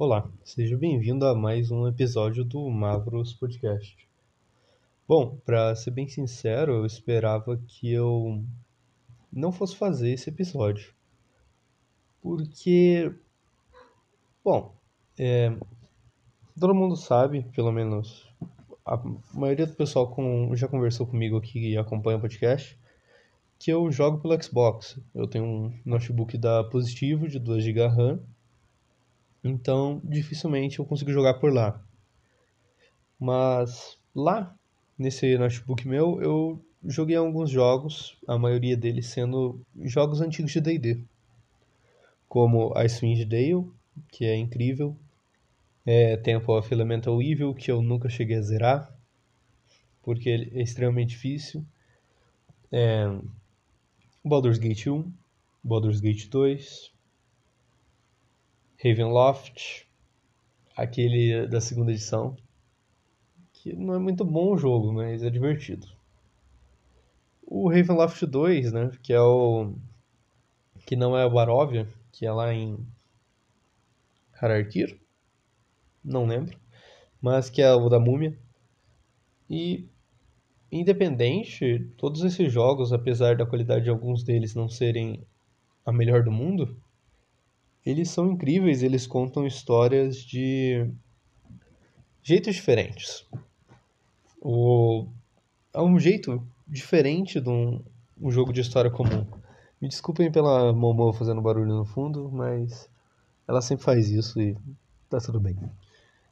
Olá, seja bem-vindo a mais um episódio do Mavros Podcast. Bom, para ser bem sincero, eu esperava que eu não fosse fazer esse episódio. Porque, bom, é, todo mundo sabe, pelo menos a maioria do pessoal com, já conversou comigo aqui e acompanha o podcast, que eu jogo pelo Xbox. Eu tenho um notebook da Positivo de 2 GB RAM, então dificilmente eu consigo jogar por lá. Mas lá, nesse notebook meu, eu joguei alguns jogos, a maioria deles sendo jogos antigos de D&D. Como Icewind Dale, que é incrível, é Temple of Elemental Evil, que eu nunca cheguei a zerar, porque ele é extremamente difícil. É, Baldur's Gate 1, Baldur's Gate 2, Ravenloft, aquele da segunda edição, que não é muito bom o jogo, mas é divertido. O Ravenloft 2, né, que é o que não é o Barovia, que é lá em Hararkir, não lembro, mas que é o da Múmia. E independente, todos esses jogos, apesar da qualidade de alguns deles não serem a melhor do mundo, eles são incríveis, eles contam histórias de jeitos diferentes. O... É um jeito diferente de um, um jogo de história comum. Me desculpem pela Momo fazendo barulho no fundo, mas ela sempre faz isso e tá tudo bem.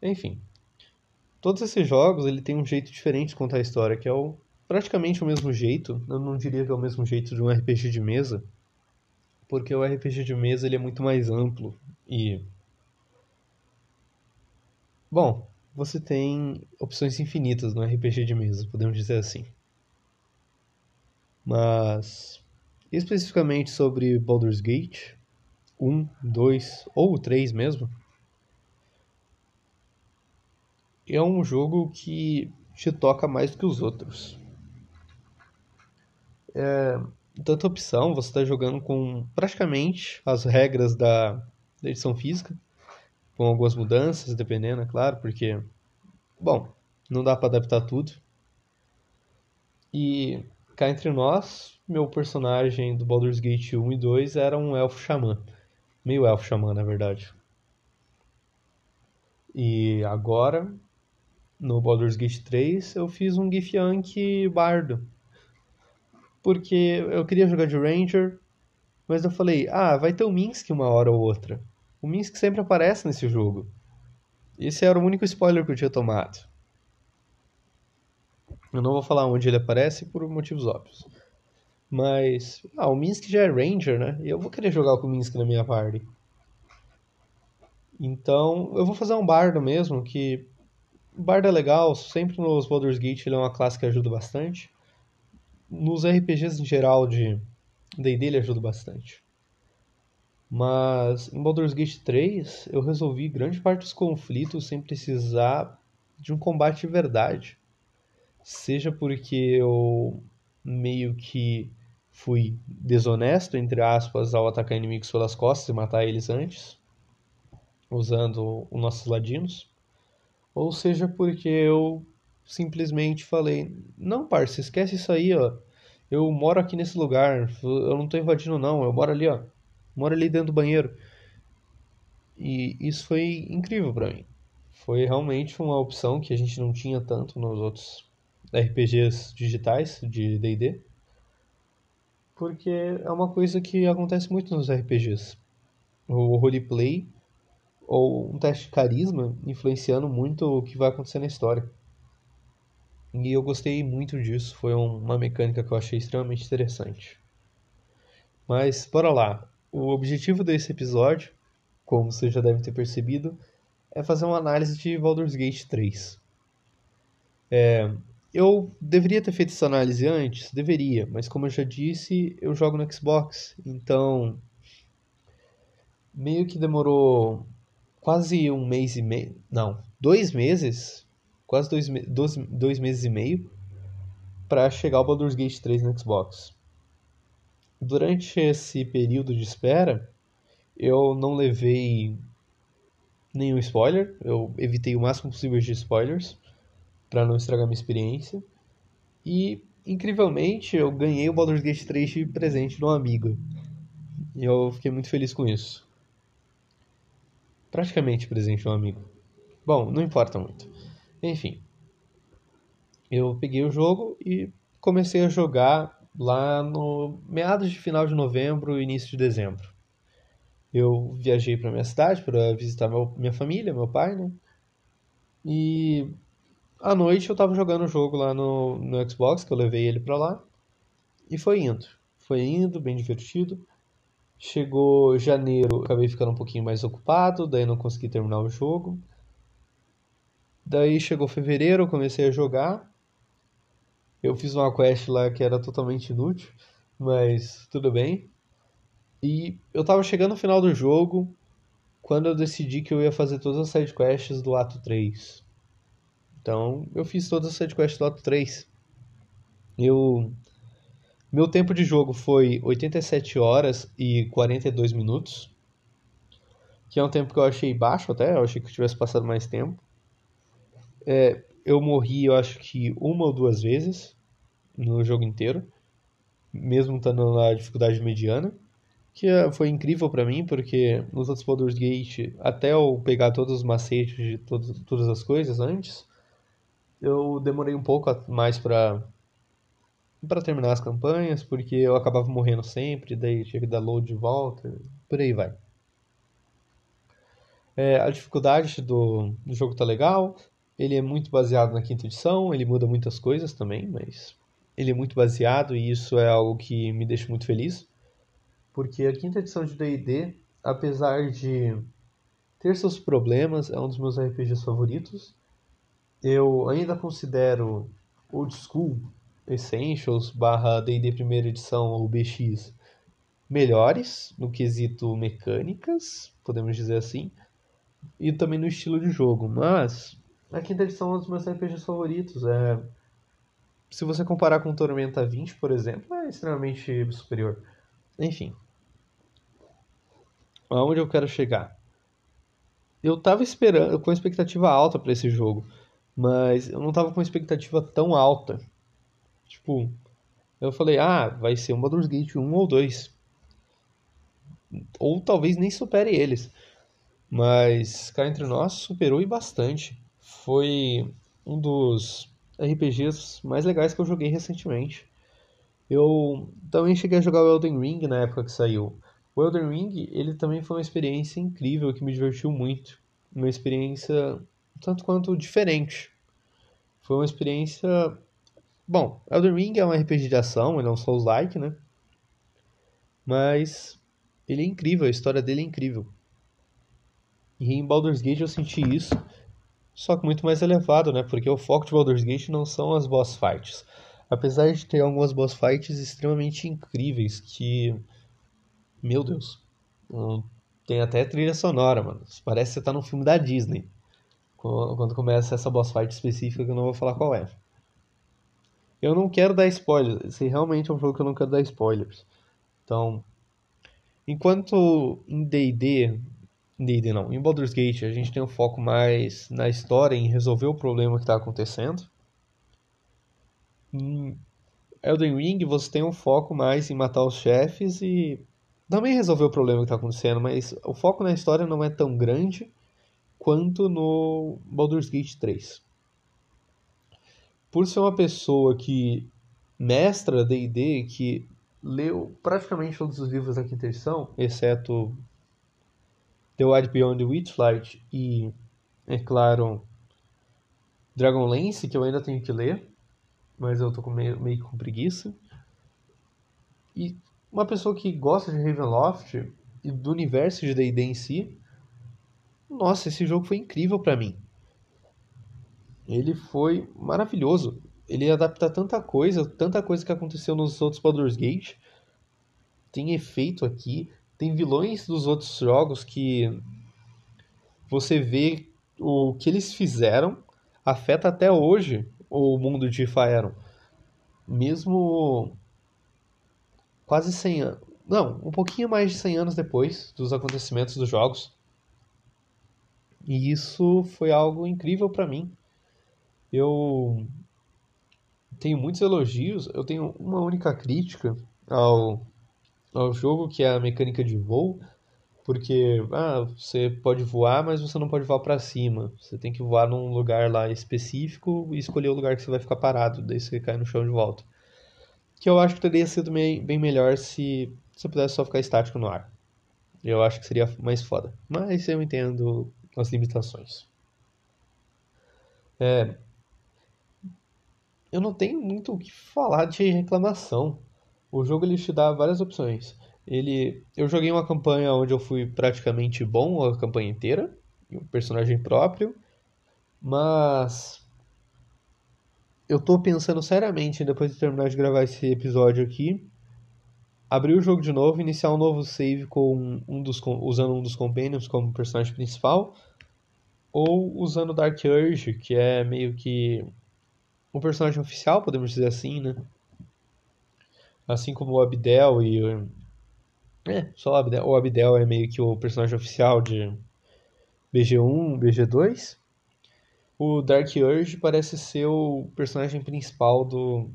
Enfim, todos esses jogos ele tem um jeito diferente de contar a história, que é o, praticamente o mesmo jeito. Eu não diria que é o mesmo jeito de um RPG de mesa, porque o RPG de mesa ele é muito mais amplo e bom, você tem opções infinitas no RPG de mesa, podemos dizer assim. Mas especificamente sobre Baldur's Gate 1, 2 ou 3 mesmo, é um jogo que te toca mais que os outros. É, tanta opção, você está jogando com praticamente as regras da, edição física, com algumas mudanças, dependendo, é claro, porque, bom, não dá para adaptar tudo. E cá entre nós, meu personagem do Baldur's Gate 1 e 2 era um elfo xamã. Meio elfo xamã, na verdade. E agora, no Baldur's Gate 3, eu fiz um Githyanki bardo. Porque eu queria jogar de Ranger, mas eu falei, ah, vai ter o Minsk uma hora ou outra. O Minsk sempre aparece nesse jogo. Esse era o único spoiler que eu tinha tomado. Eu não vou falar onde ele aparece por motivos óbvios. Mas, ah, o Minsk já é Ranger, né? E eu vou querer jogar com o Minsk na minha party. Então, eu vou fazer um bardo mesmo, que bardo é legal, sempre nos Baldur's Gate ele é uma classe que ajuda bastante. Nos RPGs em geral de D&D ele ajuda bastante. Mas em Baldur's Gate 3 eu resolvi grande parte dos conflitos sem precisar de um combate de verdade. Seja porque eu meio que fui desonesto, entre aspas, ao atacar inimigos pelas costas e matar eles antes, usando os nossos ladinos, ou seja porque eu simplesmente falei: Não, parça, esquece isso aí, ó. Eu moro aqui nesse lugar, eu não tô invadindo, não, eu moro ali, ó. Moro ali dentro do banheiro. E isso foi incrível para mim. Foi realmente uma opção que a gente não tinha tanto nos outros RPGs digitais de DD porque é uma coisa que acontece muito nos RPGs. O roleplay ou um teste de carisma influenciando muito o que vai acontecer na história. E eu gostei muito disso, foi uma mecânica que eu achei extremamente interessante. Mas bora lá. O objetivo desse episódio, como você já deve ter percebido, é fazer uma análise de Baldur's Gate 3. É, eu deveria ter feito essa análise antes? Deveria, mas como eu já disse, eu jogo no Xbox, então meio que demorou quase um mês e meio, não, dois meses, quase dois, dois, dois meses e meio para chegar ao Baldur's Gate 3 no Xbox. Durante esse período de espera, eu não levei nenhum spoiler. Eu evitei o máximo possível de spoilers para não estragar minha experiência. E incrivelmente eu ganhei o Baldur's Gate 3 de presente de um amigo. E eu fiquei muito feliz com isso. Praticamente presente de um amigo. Bom, não importa muito. Enfim. Eu peguei o jogo e comecei a jogar lá no meados de final de novembro, início de dezembro. Eu viajei para minha cidade para visitar meu, minha família, meu pai, né? E à noite eu tava jogando o jogo lá no, no Xbox, que eu levei ele para lá. E foi indo. Foi indo, bem divertido. Chegou janeiro, acabei ficando um pouquinho mais ocupado, daí não consegui terminar o jogo. Daí chegou fevereiro, eu comecei a jogar. Eu fiz uma quest lá que era totalmente inútil, mas tudo bem. E eu tava chegando no final do jogo quando eu decidi que eu ia fazer todas as sidequests do ato 3. Então, eu fiz todas as sidequests do ato 3. Eu meu tempo de jogo foi 87 horas e 42 minutos, que é um tempo que eu achei baixo até, eu achei que eu tivesse passado mais tempo. É, eu morri, eu acho que uma ou duas vezes no jogo inteiro, mesmo estando na dificuldade mediana, que é, foi incrível para mim, porque nos outros Baldur's Gate, até eu pegar todos os macetes de todas, todas as coisas antes, eu demorei um pouco mais para para terminar as campanhas, porque eu acabava morrendo sempre, daí tinha que dar load de volta, por aí vai. É, a dificuldade do, do jogo tá legal, ele é muito baseado na quinta edição, ele muda muitas coisas também, mas ele é muito baseado e isso é algo que me deixa muito feliz. Porque a quinta edição de D&D, apesar de ter seus problemas, é um dos meus RPGs favoritos. Eu ainda considero Old School Essentials barra D&D primeira edição ou BX melhores no quesito mecânicas, podemos dizer assim, e também no estilo de jogo, mas a quinta edição é um dos meus RPGs favoritos. É... Se você comparar com Tormenta 20, por exemplo, é extremamente superior. Enfim. Aonde eu quero chegar? Eu tava esperando, com expectativa alta para esse jogo, mas eu não tava com expectativa tão alta. Tipo, eu falei, ah, vai ser um Baldur's Gate 1 ou 2. Ou talvez nem supere eles. Mas, cá entre nós, superou e bastante foi um dos RPGs mais legais que eu joguei recentemente. Eu também cheguei a jogar o Elden Ring na época que saiu. O Elden Ring, ele também foi uma experiência incrível que me divertiu muito. Uma experiência tanto quanto diferente. Foi uma experiência. Bom, Elden Ring é um RPG de ação, ele é um Souls-like, né? Mas ele é incrível, a história dele é incrível. E em Baldur's Gate eu senti isso só que muito mais elevado, né? Porque o foco de Baldur's Gate não são as boss fights. Apesar de ter algumas boss fights extremamente incríveis que. Meu Deus. Tem até trilha sonora, mano. Parece que você tá num filme da Disney. Quando começa essa boss fight específica que eu não vou falar qual é. Eu não quero dar spoilers. Esse realmente é um jogo que eu não quero dar spoilers. Então. Enquanto em DD D&D não. Em Baldur's Gate a gente tem um foco mais na história, em resolver o problema que está acontecendo. Em Elden Ring você tem um foco mais em matar os chefes e também resolver o problema que está acontecendo, mas o foco na história não é tão grande quanto no Baldur's Gate 3. Por ser uma pessoa que mestra D&D, que leu praticamente todos os livros da quinta edição, exceto The Wild Beyond Witchlight e, é claro, Dragonlance, que eu ainda tenho que ler, mas eu tô meio, meio com preguiça. E uma pessoa que gosta de Ravenloft e do universo de D&D em si, nossa, esse jogo foi incrível para mim. Ele foi maravilhoso. Ele adapta tanta coisa, tanta coisa que aconteceu nos outros Baldur's Gate. Tem efeito aqui, tem vilões dos outros jogos que você vê o que eles fizeram afeta até hoje o mundo de Faeron. Mesmo quase 100 anos. Não, um pouquinho mais de 100 anos depois dos acontecimentos dos jogos. E isso foi algo incrível para mim. Eu tenho muitos elogios, eu tenho uma única crítica ao, ao jogo, que é a mecânica de voo, porque ah, você pode voar, mas você não pode voar para cima. Você tem que voar num lugar lá específico e escolher o lugar que você vai ficar parado, daí você cai no chão de volta. Que eu acho que teria sido bem, bem melhor se você pudesse só ficar estático no ar. Eu acho que seria mais foda. Mas eu entendo as limitações. É, eu não tenho muito o que falar de reclamação. O jogo ele te dá várias opções. Ele, eu joguei uma campanha onde eu fui praticamente bom a campanha inteira, um personagem próprio, mas eu tô pensando seriamente depois de terminar de gravar esse episódio aqui, abrir o jogo de novo, iniciar um novo save com um dos usando um dos companions como personagem principal, ou usando Dark Urge, que é meio que um personagem oficial, podemos dizer assim, né? Assim como o Abdel e. É, só o Abdel. O Abdel é meio que o personagem oficial de BG1, BG2. O Dark Urge parece ser o personagem principal do.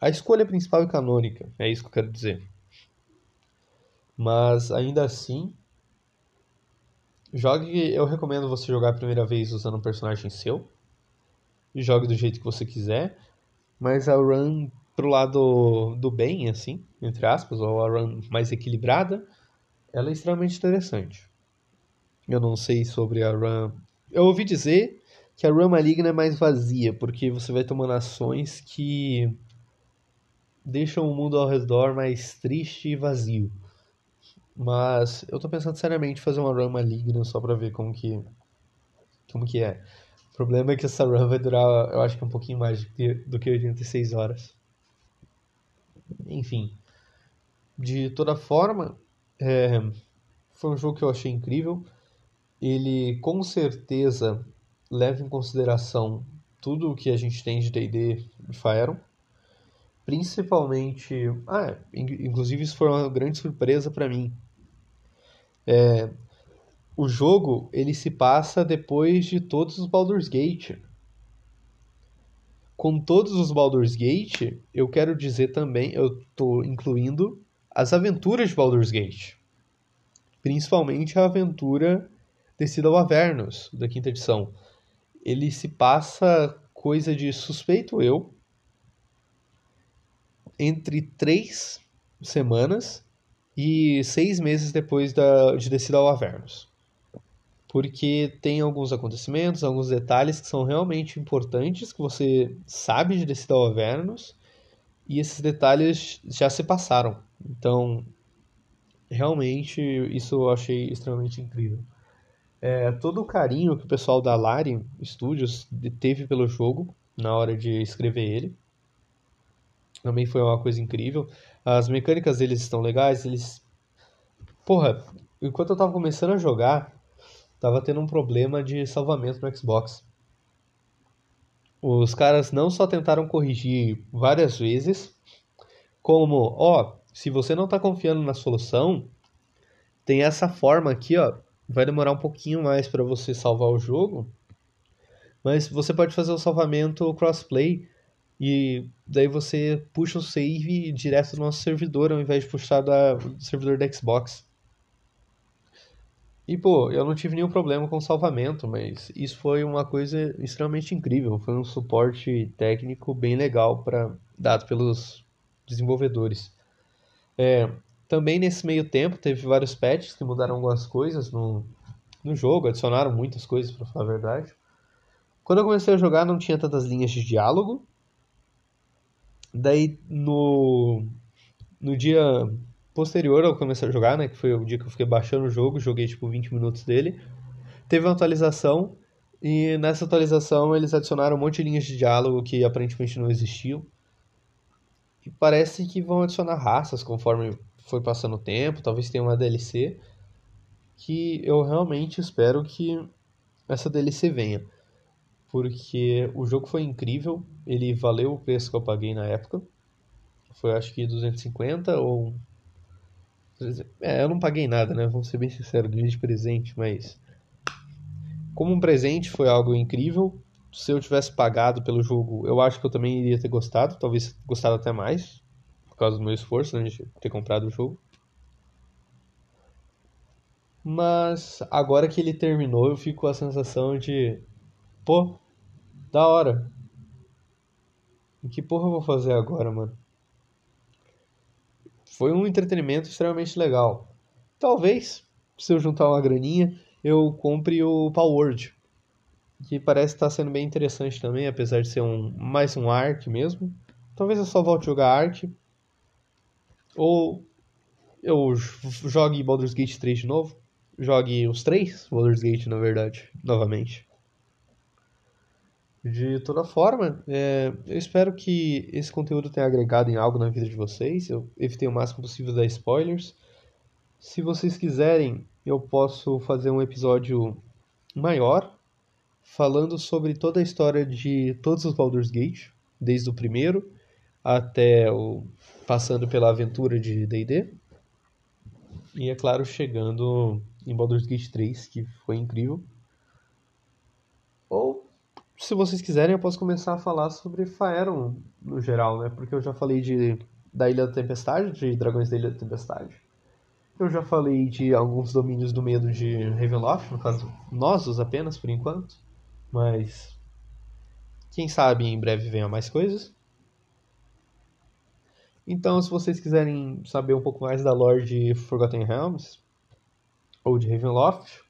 A escolha principal e canônica, é isso que eu quero dizer. Mas ainda assim, jogue. Eu recomendo você jogar a primeira vez usando um personagem seu jogue do jeito que você quiser, mas a run pro lado do bem, assim, entre aspas, ou a run mais equilibrada, ela é extremamente interessante. Eu não sei sobre a run. Eu ouvi dizer que a run maligna é mais vazia, porque você vai tomando ações que deixam o mundo ao redor mais triste e vazio. Mas eu tô pensando seriamente em fazer uma run maligna só pra ver como que como que é problema é que essa run vai durar, eu acho que um pouquinho mais do que 86 horas. Enfim, de toda forma, é, foi um jogo que eu achei incrível. Ele com certeza leva em consideração tudo o que a gente tem de D&D e Faeron. Principalmente, ah, inclusive isso foi uma grande surpresa para mim. É, o jogo ele se passa depois de todos os Baldur's Gate. Com todos os Baldur's Gate, eu quero dizer também, eu estou incluindo as aventuras de Baldur's Gate. Principalmente a aventura Descida ao Avernus, da quinta edição. Ele se passa coisa de suspeito eu entre três semanas e seis meses depois da, de Descida ao Avernus porque tem alguns acontecimentos, alguns detalhes que são realmente importantes, que você sabe de Decidal Avernus, e esses detalhes já se passaram. Então, realmente, isso eu achei extremamente incrível. É, todo o carinho que o pessoal da Larian Studios teve pelo jogo na hora de escrever ele também foi uma coisa incrível. As mecânicas deles estão legais, eles. Porra, enquanto eu tava começando a jogar, tava tendo um problema de salvamento no Xbox. Os caras não só tentaram corrigir várias vezes, como, ó, se você não está confiando na solução, tem essa forma aqui, ó, vai demorar um pouquinho mais para você salvar o jogo, mas você pode fazer o salvamento crossplay e daí você puxa o save direto do nosso servidor ao invés de puxar da, do servidor da Xbox. E, pô, eu não tive nenhum problema com salvamento, mas isso foi uma coisa extremamente incrível. Foi um suporte técnico bem legal para dado pelos desenvolvedores. É, também nesse meio tempo teve vários patches que mudaram algumas coisas no, no jogo, adicionaram muitas coisas, para falar a verdade. Quando eu comecei a jogar não tinha tantas linhas de diálogo. Daí no, no dia posterior ao começar a jogar, né, que foi o dia que eu fiquei baixando o jogo, joguei tipo 20 minutos dele, teve uma atualização e nessa atualização eles adicionaram um monte de linhas de diálogo que aparentemente não existiam. E parece que vão adicionar raças conforme foi passando o tempo, talvez tenha uma DLC que eu realmente espero que essa DLC venha. Porque o jogo foi incrível, ele valeu o preço que eu paguei na época. Foi acho que 250 ou é, eu não paguei nada, né? Vamos ser bem sinceros, de presente, mas como um presente foi algo incrível. Se eu tivesse pagado pelo jogo, eu acho que eu também iria ter gostado, talvez gostado até mais, por causa do meu esforço né, de ter comprado o jogo. Mas agora que ele terminou, eu fico com a sensação de, pô, da hora. O que porra eu vou fazer agora, mano? Foi um entretenimento extremamente legal. Talvez, se eu juntar uma graninha, eu compre o Word, que parece estar sendo bem interessante também, apesar de ser um mais um Ark mesmo. Talvez eu só volte a jogar Ark. Ou eu jogue Baldur's Gate 3 de novo. Jogue os três Baldur's Gate, na verdade, novamente. De toda forma, é, eu espero que esse conteúdo tenha agregado em algo na vida de vocês. Eu evitei o máximo possível dar spoilers. Se vocês quiserem, eu posso fazer um episódio maior falando sobre toda a história de todos os Baldur's Gate, desde o primeiro até o passando pela aventura de D&D. E é claro, chegando em Baldur's Gate 3, que foi incrível. Se vocês quiserem, eu posso começar a falar sobre Faeron no geral, né? Porque eu já falei de da Ilha da Tempestade, de Dragões da Ilha da Tempestade. Eu já falei de alguns domínios do medo de Ravenloft, no caso, Nossos apenas, por enquanto. Mas. Quem sabe em breve venha mais coisas. Então, se vocês quiserem saber um pouco mais da lore de Forgotten Realms, ou de Ravenloft,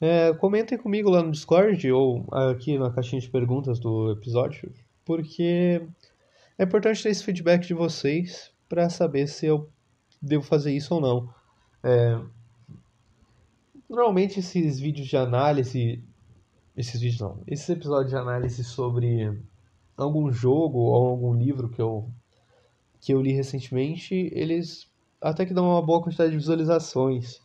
é, comentem comigo lá no Discord ou aqui na caixinha de perguntas do episódio, porque é importante ter esse feedback de vocês para saber se eu devo fazer isso ou não. É... Normalmente esses vídeos de análise, esses vídeos não, esses episódios de análise sobre algum jogo ou algum livro que eu que eu li recentemente, eles até que dão uma boa quantidade de visualizações.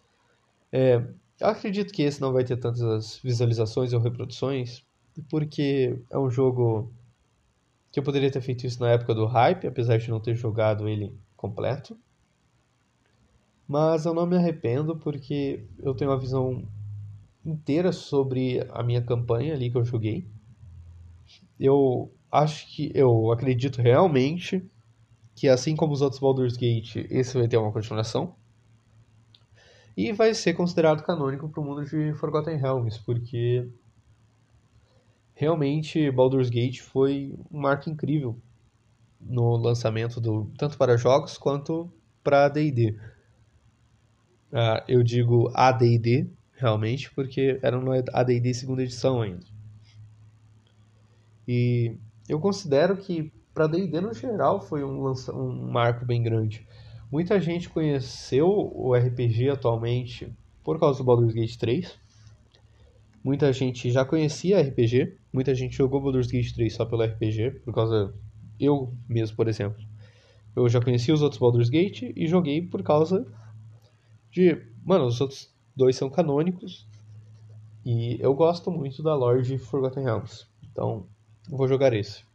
É, eu acredito que esse não vai ter tantas visualizações ou reproduções, porque é um jogo que eu poderia ter feito isso na época do hype, apesar de não ter jogado ele completo. Mas eu não me arrependo porque eu tenho uma visão inteira sobre a minha campanha ali que eu joguei. Eu acho que eu acredito realmente que assim como os outros Baldur's Gate, esse vai ter uma continuação. E vai ser considerado canônico para o mundo de Forgotten Realms, porque realmente Baldur's Gate foi um marco incrível no lançamento do tanto para jogos quanto para D&D. Uh, eu digo AD&D, realmente, porque era no AD&D segunda edição ainda. E eu considero que para D&D no geral foi um, um marco bem grande. Muita gente conheceu o RPG atualmente por causa do Baldur's Gate 3. Muita gente já conhecia RPG, muita gente jogou Baldur's Gate 3 só pelo RPG, por causa eu mesmo, por exemplo. Eu já conhecia os outros Baldur's Gate e joguei por causa de, mano, os outros dois são canônicos e eu gosto muito da lore de Forgotten Realms. Então, vou jogar esse.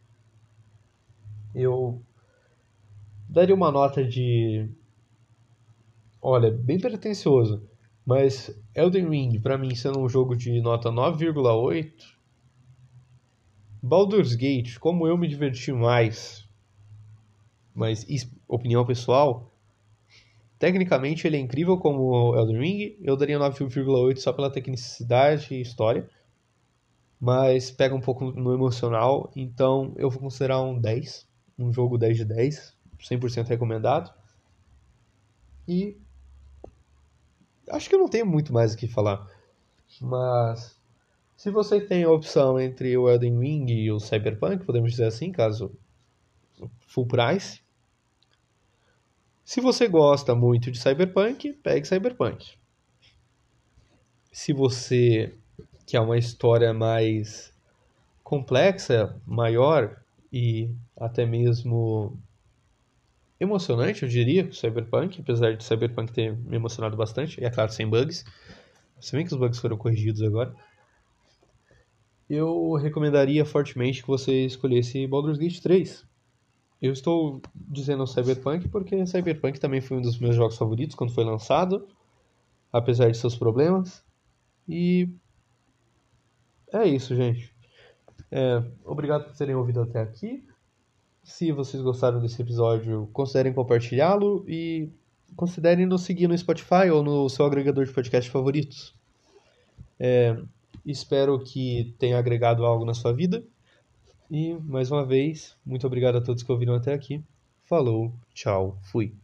Eu daria uma nota de olha, bem pretensioso, mas Elden Ring para mim sendo um jogo de nota 9,8 Baldur's Gate, como eu me diverti mais, mas opinião pessoal, Tecnicamente ele é incrível como Elden Ring, eu daria 9,8 só pela tecnicidade e história, mas pega um pouco no emocional, então eu vou considerar um 10, um jogo 10 de 10, 100% recomendado. E acho que eu não tenho muito mais o que falar, mas se você tem a opção entre o Elden Ring e o Cyberpunk, podemos dizer assim, caso full price, se você gosta muito de Cyberpunk, pegue Cyberpunk. Se você quer uma história mais complexa, maior e até mesmo emocionante, eu diria, Cyberpunk, apesar de Cyberpunk ter me emocionado bastante, e é claro, sem bugs. Se bem que os bugs foram corrigidos agora. Eu recomendaria fortemente que você escolhesse Baldur's Gate 3. Eu estou dizendo Cyberpunk porque Cyberpunk também foi um dos meus jogos favoritos quando foi lançado, apesar de seus problemas. E É isso, gente. É, obrigado por terem ouvido até aqui. Se vocês gostaram desse episódio, considerem compartilhá-lo e considerem nos seguir no Spotify ou no seu agregador de podcast favoritos. É, espero que tenha agregado algo na sua vida. E, mais uma vez, muito obrigado a todos que ouviram até aqui. Falou, tchau, fui.